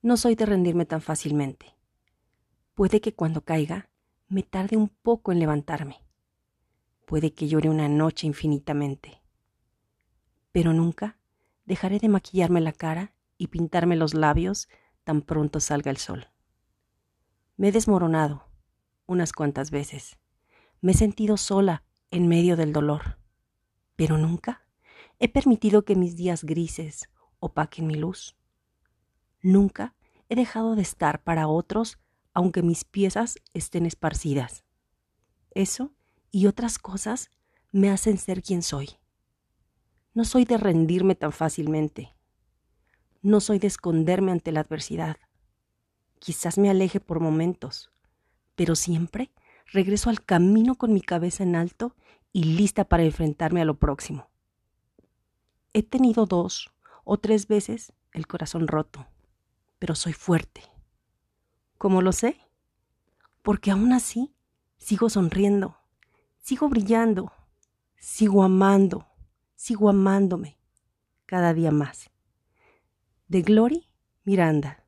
No soy de rendirme tan fácilmente. Puede que cuando caiga me tarde un poco en levantarme. Puede que llore una noche infinitamente. Pero nunca dejaré de maquillarme la cara y pintarme los labios tan pronto salga el sol. Me he desmoronado unas cuantas veces. Me he sentido sola en medio del dolor. Pero nunca he permitido que mis días grises opaquen mi luz. Nunca he dejado de estar para otros aunque mis piezas estén esparcidas. Eso y otras cosas me hacen ser quien soy. No soy de rendirme tan fácilmente. No soy de esconderme ante la adversidad. Quizás me aleje por momentos, pero siempre regreso al camino con mi cabeza en alto y lista para enfrentarme a lo próximo. He tenido dos o tres veces el corazón roto, pero soy fuerte. ¿Cómo lo sé? Porque aún así sigo sonriendo, sigo brillando, sigo amando, sigo amándome cada día más. De Glory Miranda.